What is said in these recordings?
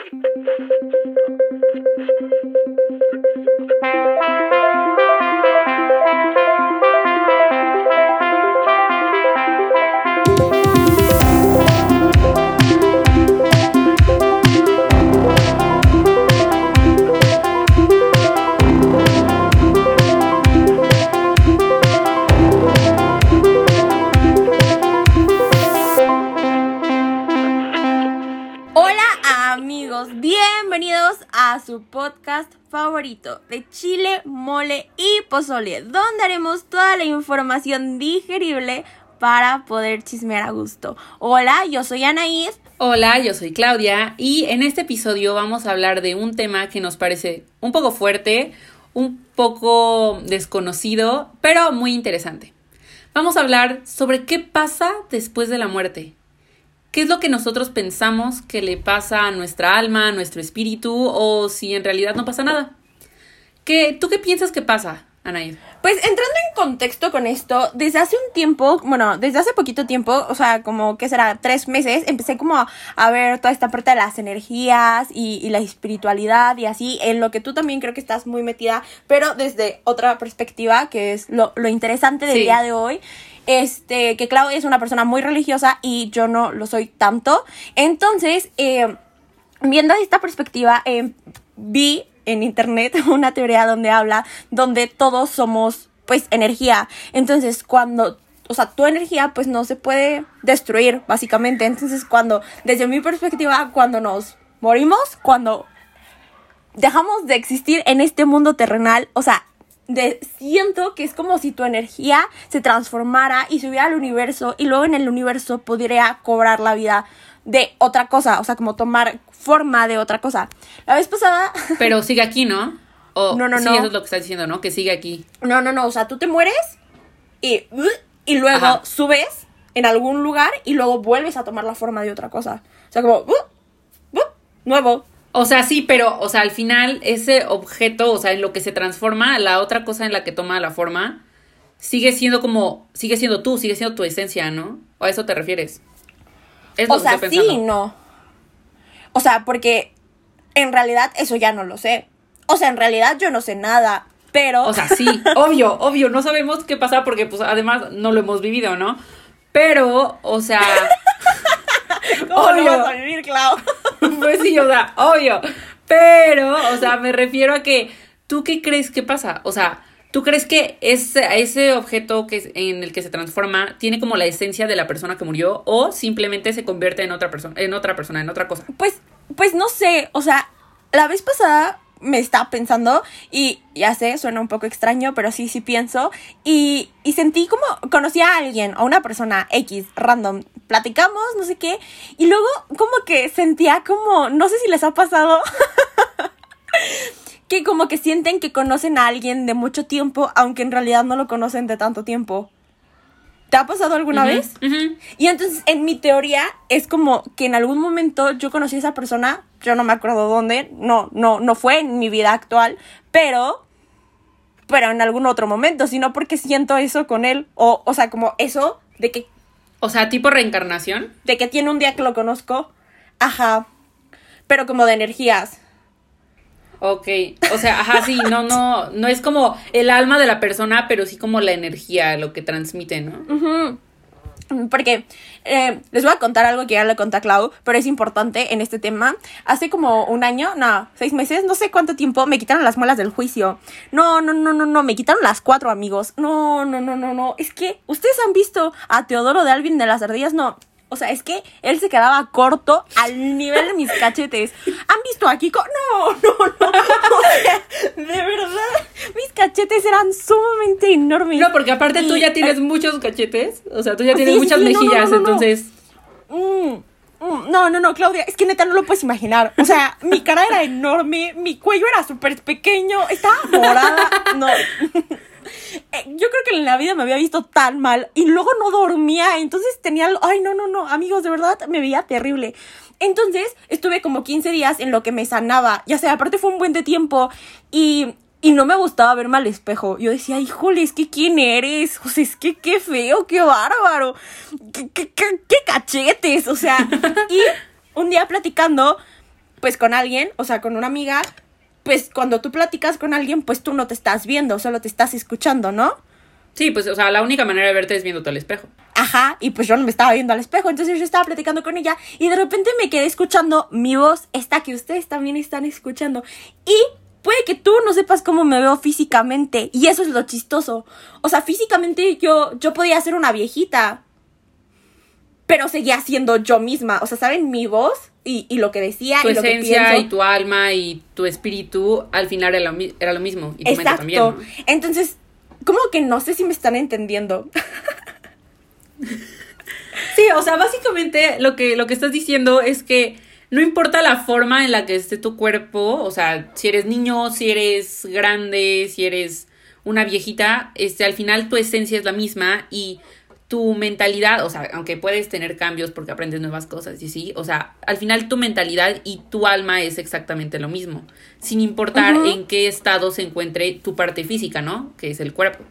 Hola su podcast favorito de chile, mole y pozole, donde haremos toda la información digerible para poder chismear a gusto. Hola, yo soy Anaís. Hola, yo soy Claudia y en este episodio vamos a hablar de un tema que nos parece un poco fuerte, un poco desconocido, pero muy interesante. Vamos a hablar sobre qué pasa después de la muerte. ¿Qué es lo que nosotros pensamos que le pasa a nuestra alma, a nuestro espíritu, o si en realidad no pasa nada? ¿Qué, ¿Tú qué piensas que pasa, Anaid? Pues entrando en contexto con esto, desde hace un tiempo, bueno, desde hace poquito tiempo, o sea, como que será tres meses, empecé como a, a ver toda esta parte de las energías y, y, la espiritualidad y así, en lo que tú también creo que estás muy metida, pero desde otra perspectiva, que es lo, lo interesante del Sí. día de hoy. Este, que Claudia es una persona muy religiosa y yo no lo soy tanto. Entonces, eh, viendo esta perspectiva, eh, vi en internet una teoría donde habla donde todos somos pues energía. Entonces, cuando o sea, tu energía pues no se puede destruir básicamente. Entonces, cuando desde mi perspectiva, cuando nos morimos, cuando dejamos de existir en este mundo terrenal, o sea, de, siento que es como si tu energía se transformara y subiera al universo y luego en el universo podría cobrar la vida de otra cosa, o sea, como tomar forma de otra cosa. La vez pasada... Pero sigue aquí, ¿no? O, No, no, sí, no. eso es lo que estás diciendo, ¿no? Que sigue aquí. No, no, no, o sea, tú te mueres y, y luego Ajá. subes en algún lugar y luego vuelves a tomar la forma de otra cosa. O sea, como... uh, uh, nuevo. O sea, sí, pero, o sea, al final ese objeto, o sea, en lo que se transforma, la otra cosa en la que toma la forma, sigue siendo como, sigue siendo tú, sigue siendo tu esencia, ¿no? ¿O a eso te refieres? Es lo O que sea, sí y no. O sea, porque en realidad eso ya no lo sé. O sea, en realidad yo no sé nada, pero... O sea, sí, obvio, obvio, no sabemos qué pasa porque, pues, además no lo hemos vivido, ¿no? Pero, o sea, ¿Cómo lo obvio. vas a vivir, Clau? pues sí, o sea, obvio. Pero, o sea, me refiero a que, ¿tú qué crees que pasa? O sea, ¿tú crees que ese, ese objeto que es- en el que se transforma tiene como la esencia de la persona que murió o simplemente se convierte en otra persona, en otra persona, en otra cosa? Pues, pues no sé, o sea, la vez pasada me estaba pensando y ya sé, suena un poco extraño, pero sí, sí pienso y, y sentí como, conocí a alguien, a una persona X, random, platicamos, no sé qué, y luego como que sentía como, no sé si les ha pasado, que como que sienten que conocen a alguien de mucho tiempo, aunque en realidad no lo conocen de tanto tiempo. ¿Te ha pasado alguna vez? ujú. Y entonces, en mi teoría, es como que en algún momento yo conocí a esa persona, yo no me acuerdo dónde, no, no, no fue en mi vida actual, pero, pero en algún otro momento, sino porque siento eso con él, o, o sea, como eso de que, O sea, tipo reencarnación. de que tiene un día que lo conozco, ajá, pero como de energías. Ok, o sea, ajá, sí, no, no, no es como el alma de la persona, pero sí como la energía, lo que transmite, ¿no? Ujú. Porque eh, les voy a contar algo que ya le conté a Clau, pero es importante en este tema. Hace como un año, no, seis meses, no sé cuánto tiempo, me quitaron las muelas del juicio. No, no, no, no, no, me quitaron las cuatro amigos. No, no, no, no, no. Es que ustedes han visto a Teodoro de Alvin de las Ardillas, no. O sea, es que él se quedaba corto al nivel de mis cachetes. ¿Han visto a Kiko? No, no, no. O sea, de verdad, mis cachetes eran sumamente enormes. No, porque aparte tú ya tienes eh, muchos cachetes, o sea, tú ya tienes Sí, muchas sí, mejillas, no, no, no. entonces... Mm, mm, no, no, no, Claudia, es que neta no lo puedes imaginar. O sea, mi cara era enorme, mi cuello era súper pequeño, estaba morada. No. Eh, Yo creo que en la vida me había visto tan mal y luego no dormía, entonces tenía... Ay, no, no, no, amigos, de verdad me veía terrible. Entonces estuve como 15 días en lo que me sanaba, ya sea, aparte fue un buen tiempo y, y no me gustaba verme al espejo. Yo decía, híjole, es que quién eres, o sea, es que qué feo, qué bárbaro, qué, qué- qué cachetes, o sea. Y un día platicando, pues con alguien, o sea, con una amiga, pues cuando tú platicas con alguien, pues tú no te estás viendo, solo te estás escuchando, ¿no? Sí, pues, o sea, la única manera de verte es viéndote al espejo. Ajá, y pues yo no me estaba viendo al espejo, entonces yo estaba platicando con ella y de repente me quedé escuchando mi voz, esta que ustedes también están escuchando. Y puede que tú no sepas cómo me veo físicamente, y eso es lo chistoso. O sea, físicamente yo, yo podía ser una viejita, pero seguía siendo yo misma. O sea, ¿saben? Mi voz y, y lo que decía Tu y lo que esencia pienso. y tu alma y tu espíritu al final era lo, era lo mismo. Y tu mente Exacto. también. ¿no? Entonces, como que no sé si me están entendiendo. Sí, o sea, básicamente lo que, lo que estás diciendo es que no importa la forma en la que esté tu cuerpo, o sea, si eres niño, si eres grande, si eres una viejita, este, al final tu esencia es la misma y tu mentalidad, o sea, aunque puedes tener cambios porque aprendes nuevas cosas y sí, o sea, al final tu mentalidad y tu alma es exactamente lo mismo, sin importar en qué estado se encuentre tu parte física, ¿no? Que es el cuerpo.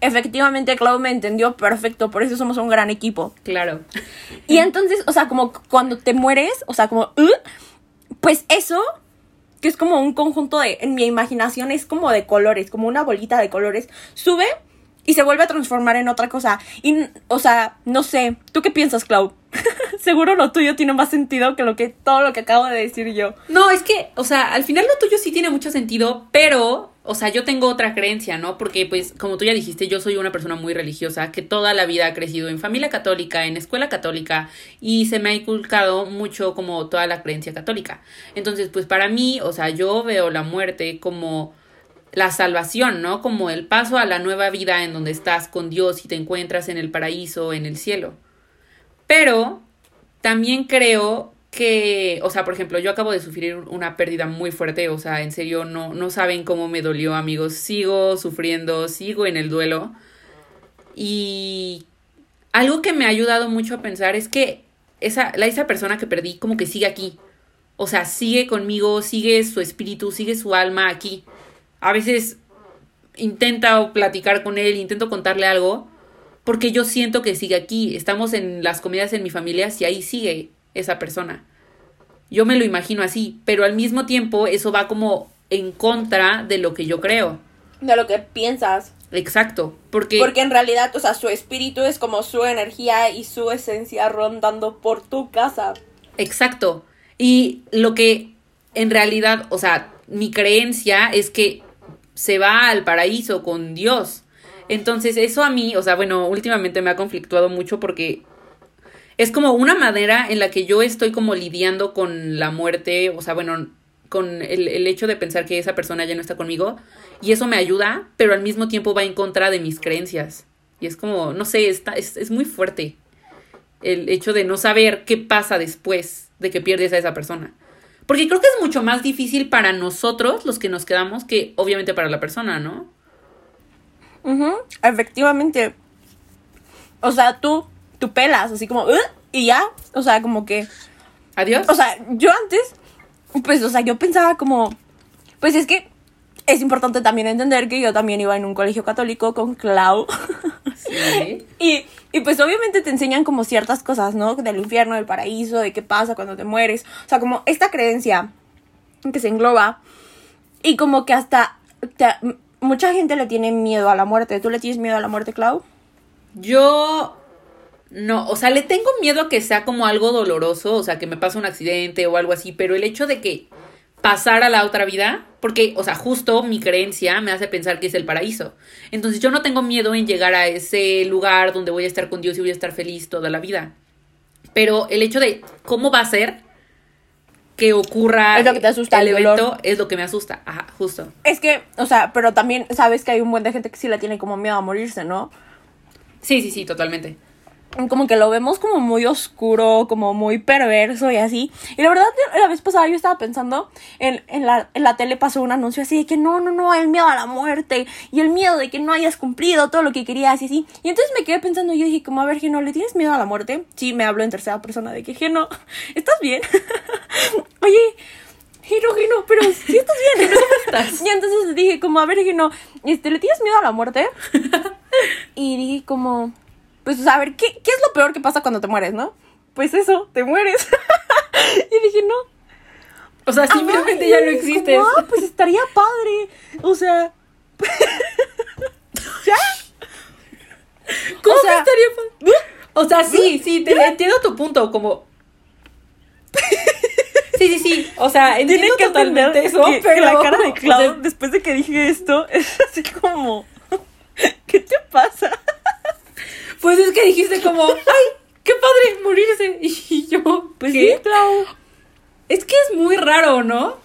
Efectivamente, Clau me entendió perfecto, por eso somos un gran equipo. Claro. Y entonces, o sea, como cuando te mueres, o sea, como, "Uh", pues eso, que es como un conjunto de, en mi imaginación es como de colores, como una bolita de colores, sube y se vuelve a transformar en otra cosa. Y, o sea, no sé, ¿tú qué piensas, Clau? Seguro lo tuyo tiene más sentido que que todo lo que acabo de decir yo. No, es que, o sea, al final lo tuyo sí tiene mucho sentido, pero, o sea, yo tengo otra creencia, ¿no? Porque, pues, como tú ya dijiste, yo soy una persona muy religiosa que toda la vida ha crecido en familia católica, en escuela católica, y se me ha inculcado mucho como toda la creencia católica. Entonces, pues, para mí, o sea, yo veo la muerte como la salvación, ¿no? Como el paso a la nueva vida en donde estás con Dios y te encuentras en el paraíso, en el cielo. Pero también creo que, o sea, por ejemplo, yo acabo de sufrir una pérdida muy fuerte, o sea, en serio, no, no saben cómo me dolió, amigos. Sigo sufriendo, sigo en el duelo. Y algo que me ha ayudado mucho a pensar es que esa, la, esa persona que perdí como que sigue aquí. O sea, sigue conmigo, sigue su espíritu, sigue su alma aquí. A veces intento platicar con él, intento contarle algo, porque yo siento que sigue aquí. Estamos en las comidas en mi familia y ahí sigue esa persona. Yo me lo imagino así, pero al mismo tiempo eso va como en contra de lo que yo creo. De lo que piensas. Exacto, porque, Porque en realidad, o sea, su espíritu es como su energía y su esencia rondando por tu casa. exacto. Y lo que en realidad, o sea, mi creencia es que se va al paraíso con Dios. Entonces, eso a mí, o sea, bueno, últimamente me ha conflictuado mucho porque es como una manera en la que yo estoy como lidiando con la muerte, o sea, bueno, con el, el, hecho de pensar que esa persona ya no está conmigo y eso me ayuda, pero al mismo tiempo va en contra de mis creencias. Y es como, no sé, está, es, es muy fuerte el hecho de no saber qué pasa después de que pierdes a esa persona. Porque creo que es mucho más difícil para nosotros, los que nos quedamos, que obviamente para la persona, ¿no? Uh -huh, efectivamente. O sea, tú, tú pelas, así como, "Uh", y ya, o sea, como que... Adiós. O sea, yo antes, pues, o sea, yo pensaba como, pues es que es importante también entender que yo también iba en un colegio católico con Clau. Sí. y, y pues obviamente te enseñan como ciertas cosas, ¿no? Del infierno, del paraíso, de qué pasa cuando te mueres. O sea, como esta creencia que se engloba y como que hasta te, mucha gente le tiene miedo a la muerte. ¿Tú le tienes miedo a la muerte, Clau? Yo no, o sea, le tengo miedo a que sea como algo doloroso, o sea, que me pase un accidente o algo así, pero el hecho de que pasar a la otra vida, porque, o sea, justo mi creencia me hace pensar que es el paraíso. Entonces yo no tengo miedo en llegar a ese lugar donde voy a estar con Dios y voy a estar feliz toda la vida. Pero el hecho de cómo va a ser que ocurra es lo que te asusta, el, el evento dolor. es lo que me asusta. Ajá, justo. Es que, o sea, pero también sabes que hay un buen de gente que sí le tiene como miedo a morirse, ¿no? Sí, sí, sí, totalmente. Como que lo vemos como muy oscuro, como muy perverso y así. Y la verdad, la vez pasada yo estaba pensando, en, en, la, en la tele pasó un anuncio así de que no, no, no, el miedo a la muerte y el miedo de que no hayas cumplido todo lo que querías y así. Y entonces me quedé pensando, yo dije, como, a ver, Geno, ¿le tienes miedo a la muerte? Sí, me hablo en tercera persona de que, Geno, ¿estás bien? Oye, Gino, Gino, pero sí estás bien. ¿Cómo estás? Y entonces dije, como, a ver, Gino, este, ¿le tienes miedo a la muerte? y dije, como, pues, a ver, ¿qué, ¿qué es lo peor que pasa cuando te mueres, no? Pues eso, te mueres. y dije, no. O sea, simplemente ya no existes. Ah, pues estaría padre. O sea. ¿Ya? ¿Cómo O sea, que estaría padre? O sea, sí, sí, te entiendo tu punto, como. Sí, sí, sí. O sea, entiendo que totalmente eso, que, pero. que la cara de o Clau sea, después de que dije esto es así como. ¿Qué te pasa? Pues es que dijiste como, ¡ay! ¡Qué padre morirse! Y yo, Pues ¿qué? sí, Clau. Es que es muy raro, ¿no?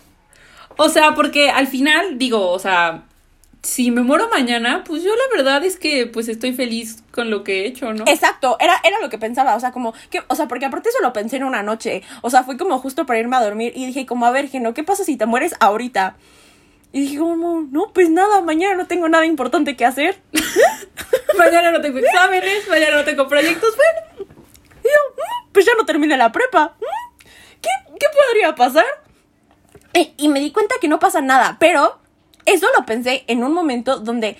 O sea, porque al final, digo, o sea, si me muero mañana, pues yo la verdad es que pues estoy feliz con lo que he hecho, ¿no? Exacto, era, era lo que pensaba, o sea, como que, o sea, porque aparte eso lo pensé en una noche, o sea, fue como justo para irme a dormir y dije como, a ver, Geno, ¿qué pasa si te mueres ahorita? Y dije como, no, pues nada, mañana no tengo nada importante que hacer. mañana no tengo exámenes, mañana no tengo proyectos, bueno. Y yo, "Mm, pues ya no terminé la prepa. Mm, ¿Qué, qué podría pasar? Y me di cuenta que no pasa nada, pero eso lo pensé en un momento donde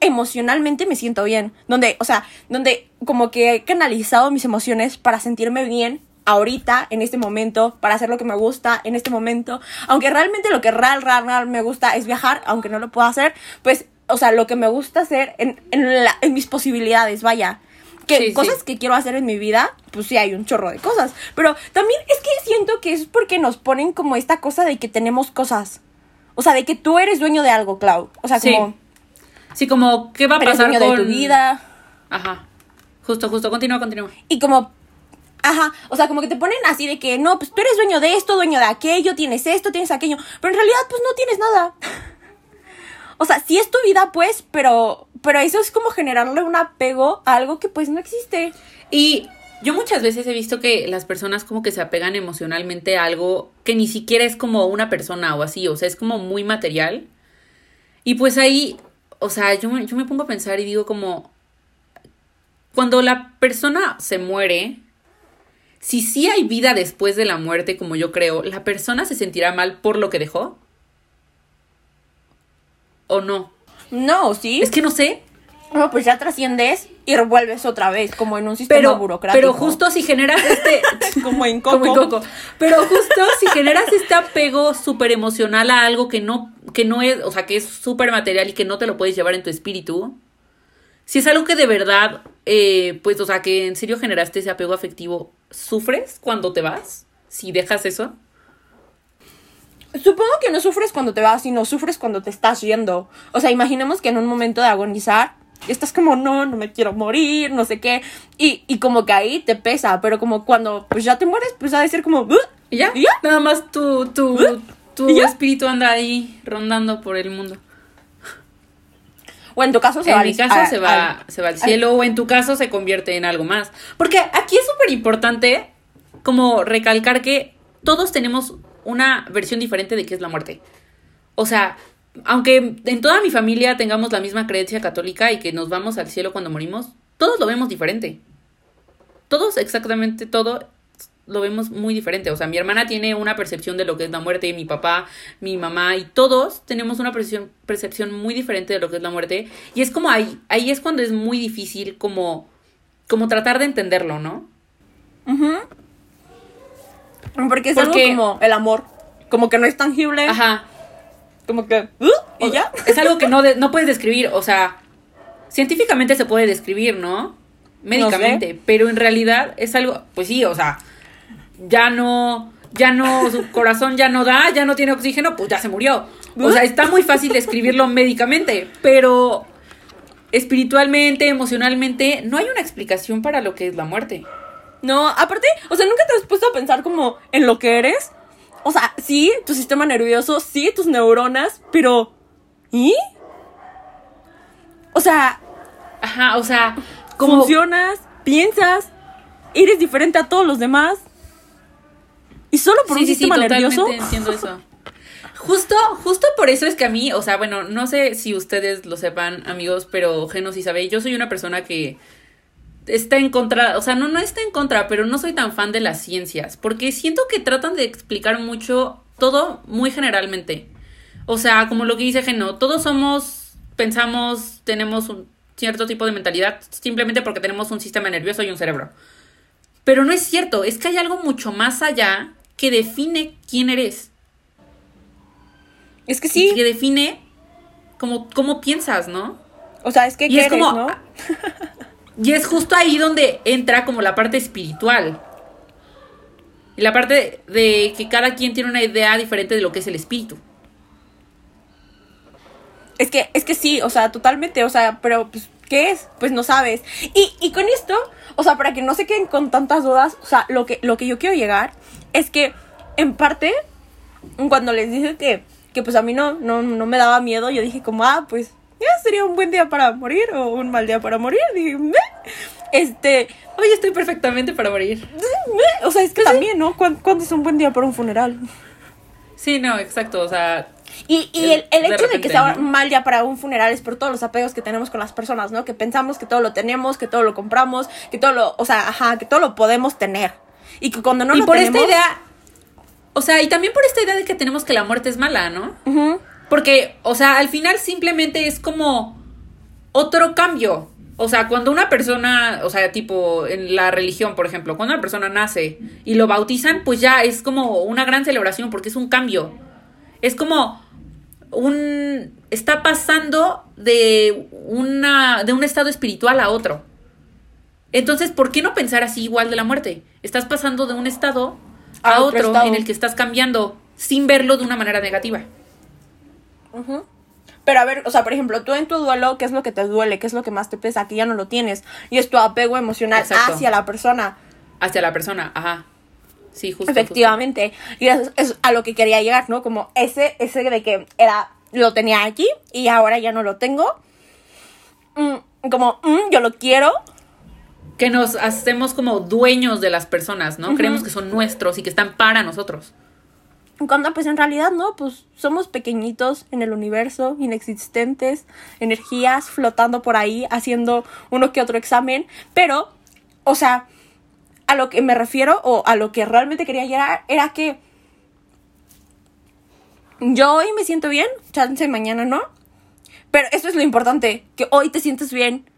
emocionalmente me siento bien. Donde, o sea, donde como que he canalizado mis emociones para sentirme bien ahorita, en este momento, para hacer lo que me gusta en este momento. Aunque realmente lo que real, real, real me gusta es viajar, aunque no lo puedo hacer, pues, o sea, lo que me gusta hacer en, en, la- en mis posibilidades, vaya. Que Sí, sí. cosas que quiero hacer en mi vida, pues sí hay un chorro de cosas. Pero también es que siento que es porque nos ponen como esta cosa de que tenemos cosas. O sea, de que tú eres dueño de algo, Clau. O sea, Sí. como Sí, como, ¿qué va a pasar dueño con de tu vida. Ajá. Justo, justo, continúa, continúa. Y como, ajá, o sea, como que te ponen así de que, no, pues tú eres dueño de esto, dueño de aquello, tienes esto, tienes aquello. Pero en realidad, pues no tienes nada. o sea, sí es tu vida, pues, pero, pero eso es como generarle un apego a algo que pues no existe. Y yo muchas veces he visto que las personas como que se apegan emocionalmente a algo que ni siquiera es como una persona o así, o sea, es como muy material. Y pues ahí, o sea, yo, yo me pongo a pensar y digo como, cuando la persona se muere, si sí hay vida después de la muerte, como yo creo, ¿la persona se sentirá mal por lo que dejó? ¿O no? No, sí. Es que no sé. No, pues ya trasciendes y revuelves otra vez, como en un sistema Pero, burocrático. pero justo si generas este, como en Coco. Como en Coco. Pero justo si generas este apego súper emocional a algo que no, que no es, o sea, que es súper material y que no te lo puedes llevar en tu espíritu, si es algo que de verdad, eh, pues, o sea, que en serio generaste ese apego afectivo, ¿sufres cuando te vas? Si dejas eso. Supongo que no sufres cuando te vas, sino sufres cuando te estás yendo. O sea, imaginemos que en un momento de agonizar, estás como, no, no me quiero morir, no sé qué. Y, y como que ahí te pesa, pero como cuando pues ya te mueres, pues ha de ser como, ¿Y ya? ¿Y ya? Nada más tu, tu, tu espíritu anda ahí rondando por el mundo. O en tu caso se va en al- mi caso a- se va, al- se va al cielo o en tu caso se convierte en algo más. Porque aquí es súper importante como recalcar que todos tenemos una versión diferente de qué es la muerte. O sea, aunque en toda mi familia tengamos la misma creencia católica y que nos vamos al cielo cuando morimos, todos lo vemos diferente. Todos, exactamente todo, lo vemos muy diferente. O sea, mi hermana tiene una percepción de lo que es la muerte, mi papá, mi mamá, y todos tenemos una percepción, percepción muy diferente de lo que es la muerte. Y es como ahí, ahí es cuando es muy difícil como, como tratar de entenderlo, ¿no? Ujú. Porque es Porque- algo como el amor. Como que no es tangible. Ajá. Como que, "Uh", y O- ya. Es algo que no, de- no puedes describir, o sea, científicamente se puede describir, ¿no? Médicamente, pero en realidad es algo, pues sí, o sea, ya no, ya no, su corazón ya no da, ya no tiene oxígeno, pues ya se murió. O sea, está muy fácil describirlo médicamente, pero espiritualmente, emocionalmente, no hay una explicación para lo que es la muerte. No, aparte, o sea, nunca te has puesto a pensar como en lo que eres. O sea, sí, tu sistema nervioso, sí, tus neuronas, pero. ¿Y? O sea, Ajá, o sea, como... funcionas, piensas, eres diferente a todos los demás. Y solo por un sistema nervioso. entiendo eso. Justo, justo por eso es que a mí, o sea, bueno, no sé si ustedes lo sepan, amigos, pero Geno sí sabe, yo soy una persona que está en contra, o sea, no, no está en contra, pero no soy tan fan de las ciencias, porque siento que tratan de explicar mucho todo muy generalmente. O sea, como lo que dice Geno, todos somos, pensamos, tenemos un cierto tipo de mentalidad simplemente porque tenemos un sistema nervioso y un cerebro. Pero no es cierto, es que hay algo mucho más allá que define quién eres. Es que sí. Que define cómo, cómo piensas, ¿no? O sea, es que Y es como- ¿no? Y es justo ahí donde entra como la parte espiritual. Y la parte de que cada quien tiene una idea diferente de lo que es el espíritu. Es que, es que sí, o sea, totalmente, o sea, pero pues, ¿qué es? Pues no sabes. Y, y con esto, o sea, para que no se queden con tantas dudas, o sea, lo que, lo que yo quiero llegar es que, en parte, cuando les dije que, que pues a mí no, no, no me daba miedo, yo dije como, ah, pues, ya sería un buen día para morir o un mal día para morir. Dije, "Meh". este, Hoy estoy perfectamente para morir. meh. o sea, es que también, ¿no? ¿Cuán- ¿Cuándo es un buen día para un funeral? Sí, no, exacto. O sea, Y, y el, el de hecho de, que sea ¿no? mal ya para un funeral es por todos los apegos que tenemos con las personas, ¿no? Que pensamos que todo lo tenemos, que todo lo compramos, que todo lo, o sea, ajá, que todo lo podemos tener. Y que cuando no y lo por tenemos... esta idea. O sea, y también por esta idea de que tenemos que la muerte es mala, ¿no? Porque, o sea, al final simplemente es como otro cambio. O sea, cuando una persona, o sea, tipo en la religión, por ejemplo, cuando una persona nace y lo bautizan, pues ya es como una gran celebración porque es un cambio. Es como un está pasando de una de un estado espiritual a otro. Entonces, ¿por qué no pensar así igual de la muerte? Estás pasando de un estado a, A otro en el que estás cambiando sin verlo de una manera negativa. Pero a ver, o sea, por ejemplo, tú en tu duelo, ¿qué es lo que te duele? ¿Qué es lo que más te pesa? Que ya no lo tienes. Y es tu apego emocional Exacto. hacia la persona. Hacia la persona, ajá. Sí, justo. Efectivamente. Y eso es a lo que quería llegar, ¿no? Como ese, ese de que era, lo tenía aquí y ahora ya no lo tengo. Mm, como, mm, yo lo quiero. Que nos hacemos como dueños de las personas, ¿no? Creemos que son nuestros y que están para nosotros. Cuando pues en realidad no, pues somos pequeñitos en el universo, inexistentes, energías flotando por ahí, haciendo uno que otro examen. Pero, o sea, a lo que me refiero o a lo que realmente quería llegar era que yo hoy me siento bien, chance mañana no. Pero eso es lo importante, que hoy te sientes bien.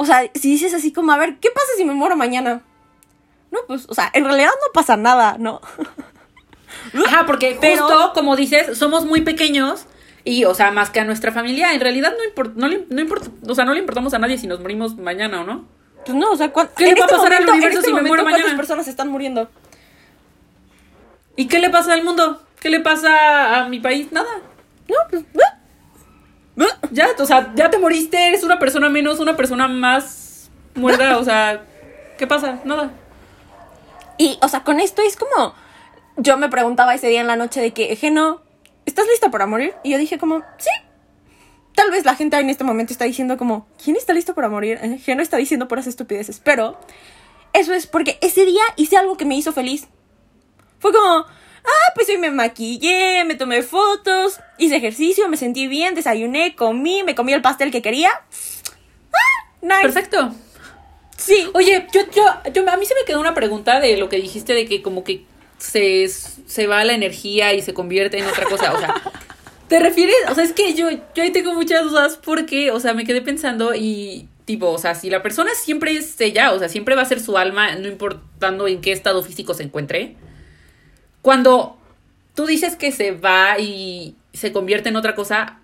O sea, si dices así como, a ver, ¿qué pasa si me muero mañana? No, pues, o sea, en realidad no pasa nada, ¿no? Ajá, porque Pero- justo, como dices, somos muy pequeños y, o sea, más que a nuestra familia, en realidad no importa, no le, no importa, o sea, no le importamos a nadie si nos morimos mañana o no. Pues no, o sea, ¿cuán- ¿Qué le va a este pasar al momento- en universo este si me muero momento, ¿Cuántas mañana? personas están muriendo? ¿Y qué le pasa al mundo? ¿Qué le pasa a mi país? Nada. No, pues. ¿eh? Ya, o sea, ya te moriste, eres una persona menos, una persona más muerta, o sea, ¿qué pasa? Nada. Y, o sea, con esto es como. Yo me preguntaba ese día en la noche de que, Geno, ¿estás lista para morir? Y yo dije, como, sí. Tal vez la gente en este momento está diciendo, como, ¿quién está listo para morir? Eh, Geno está diciendo puras estupideces. Pero, eso es porque ese día hice algo que me hizo feliz. Fue como, ah, pues hoy me maquillé, me tomé fotos, hice ejercicio, me sentí bien, desayuné, comí, me comí el pastel que quería. Ah, nice. Perfecto. Sí. Oye, yo, yo, yo, a mí se me quedó una pregunta de lo que dijiste de que como que se, se va la energía y se convierte en otra cosa. O sea, ¿te refieres? O sea, es que yo, yo ahí tengo muchas dudas porque, o sea, me quedé pensando y tipo, o sea, si la persona siempre es ella, o sea, siempre va a ser su alma, no importando en qué estado físico se encuentre. Cuando tú dices que se va y se convierte en otra cosa,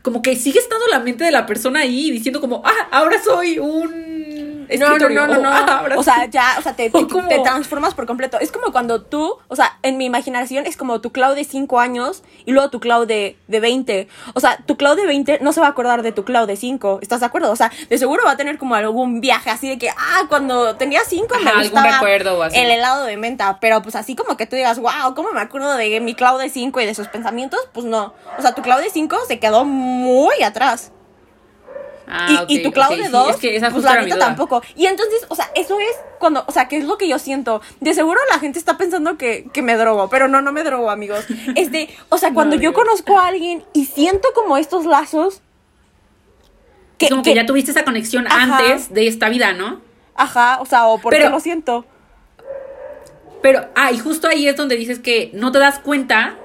como que sigue estando la mente de la persona ahí diciendo como, ah, ahora soy un No, no, escritorio", no, no, o, no. "Ah, ahora O sea, soy-". ya, o sea, te, te, transformas por completo. Es como cuando tú, o sea, en mi imaginación es como tu Clau de 5 años y luego tu Clau de, de 20. O sea, tu Clau de 20 no se va a acordar de tu Clau de 5. ¿Estás de acuerdo? O sea, de seguro va a tener como algún viaje así de que, ah, cuando tenía 5 me algún gustaba recuerdo o así. el helado de menta. Pero pues así como que tú digas, wow, ¿cómo me acuerdo de mi Clau de 5 y de sus pensamientos? Pues no. O sea, tu Clau de 5 se quedó muy atrás. Ah, y, tu Clau ok, de sí, 2, es que esa pues la neta tampoco. Y entonces, o sea, eso es cuando, o sea, ¿qué es lo que yo siento? De seguro la gente está pensando que, que me drogo, pero no, no me drogo, amigos. Este, o sea, cuando No, yo amigos. conozco a alguien y siento como estos lazos. Es como que, ya tuviste esa conexión Ajá. antes de esta vida, ¿no? Ajá, o sea, o porque Pero- lo siento. Pero, ah, y justo ahí es donde dices que no te das cuenta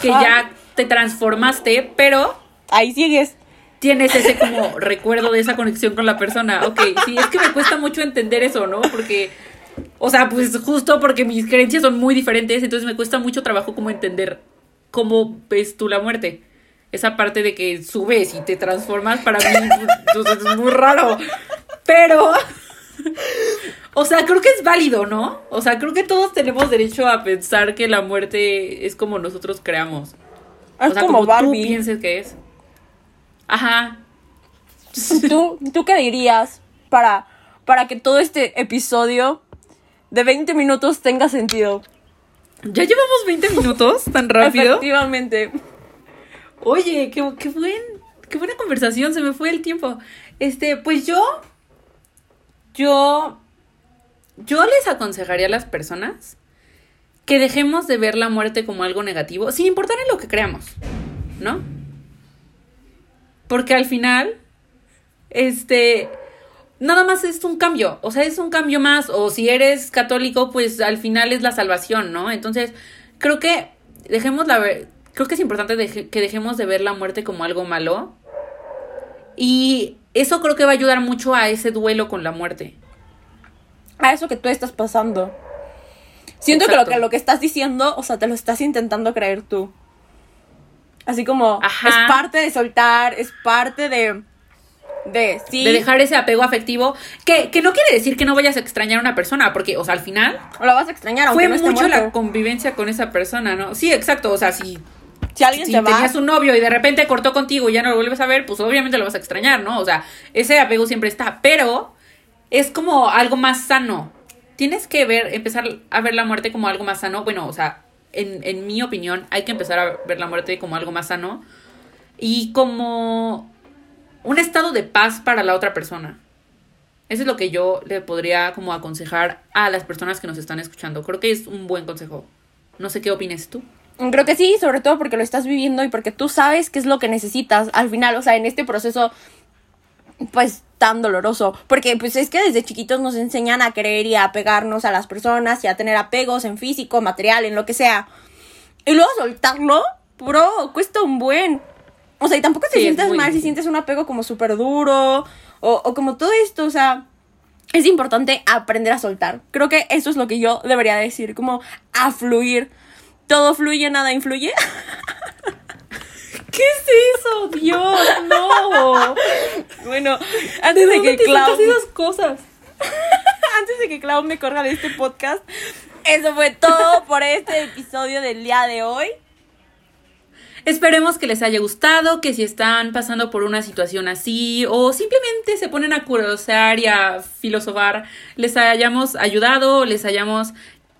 que ya te transformaste, pero Ahí sigues. Tienes ese como recuerdo de esa conexión con la persona. Ok, sí, es que me cuesta mucho entender eso, ¿no? Porque, o sea, pues justo porque mis creencias son muy diferentes, entonces me cuesta mucho trabajo como entender cómo ves tú la muerte. Esa parte de que subes y te transformas para mí pues, es muy raro. Pero, o sea, creo que es válido, ¿no? O sea, creo que todos tenemos derecho a pensar que la muerte es como nosotros creamos. Es o sea, como, como, tú pienses que es. Ajá. ¿Tú, ¿Tú qué dirías para, para que todo este episodio de 20 minutos tenga sentido? ¿Ya llevamos 20 minutos tan rápido? Efectivamente. Oye, qué, qué buen, qué buena conversación, se me fue el tiempo. Este, pues yo, yo, yo les aconsejaría a las personas que dejemos de ver la muerte como algo negativo, sin importar en lo que creamos, ¿no? Porque al final, este, nada más es un cambio, o sea, es un cambio más, o si eres católico, pues al final es la salvación, ¿no? Entonces, creo que dejemos la creo que es importante que dejemos de ver la muerte como algo malo. Y eso creo que va a ayudar mucho a ese duelo con la muerte. A eso que tú estás pasando. Siento que lo, que lo que estás diciendo, o sea, te lo estás intentando creer tú. Así como, Ajá. es parte de soltar, es parte de... De, sí. De dejar ese apego afectivo. Que, que no quiere decir que no vayas a extrañar a una persona, porque, o sea, al final Lo vas a extrañar, aunque fue no mucho la convivencia con esa persona, ¿no? Sí, exacto. O sea, si, Si alguien si se va... tenías un novio y de repente cortó contigo y ya no lo vuelves a ver, pues obviamente lo vas a extrañar, ¿no? O sea, ese apego siempre está. Pero es como algo más sano. Tienes que ver, empezar a ver la muerte como algo más sano. Bueno, o sea, en, en mi opinión, hay que empezar a ver la muerte como algo más sano. Y como un estado de paz para la otra persona. Eso es lo que yo le podría como aconsejar a las personas que nos están escuchando. Creo que es un buen consejo. No sé qué opines tú. Creo que sí, sobre todo porque lo estás viviendo y porque tú sabes qué es lo que necesitas al final, o sea, en este proceso, pues tan doloroso. Porque pues es que desde chiquitos nos enseñan a querer y a apegarnos a las personas y a tener apegos en físico, material, en lo que sea. Y luego soltarlo, bro, cuesta un buen. O sea, y tampoco te Sí, es sientes mal si sientes un apego como súper duro o, o como todo esto, o sea, es importante aprender a soltar. Creo que eso es lo que yo debería decir, como a fluir. Todo fluye, nada influye. ¿Qué es eso? Dios, no. Bueno, antes de que Clau, cosas? antes de que Clau me corra de este podcast, eso fue todo por este episodio del día de hoy. Esperemos que les haya gustado, que si están pasando por una situación así o simplemente se ponen a curiosear y a filosofar, les hayamos ayudado, les hayamos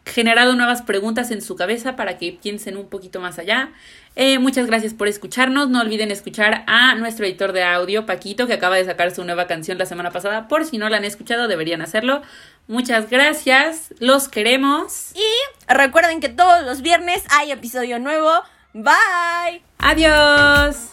generado nuevas preguntas en su cabeza para que piensen un poquito más allá. Eh, muchas gracias por escucharnos. No olviden escuchar a nuestro editor de audio, Paquito, que acaba de sacar su nueva canción la semana pasada. Por si no la han escuchado, deberían hacerlo. Muchas gracias. Los queremos. Y recuerden que todos los viernes hay episodio nuevo. Bye. Adiós.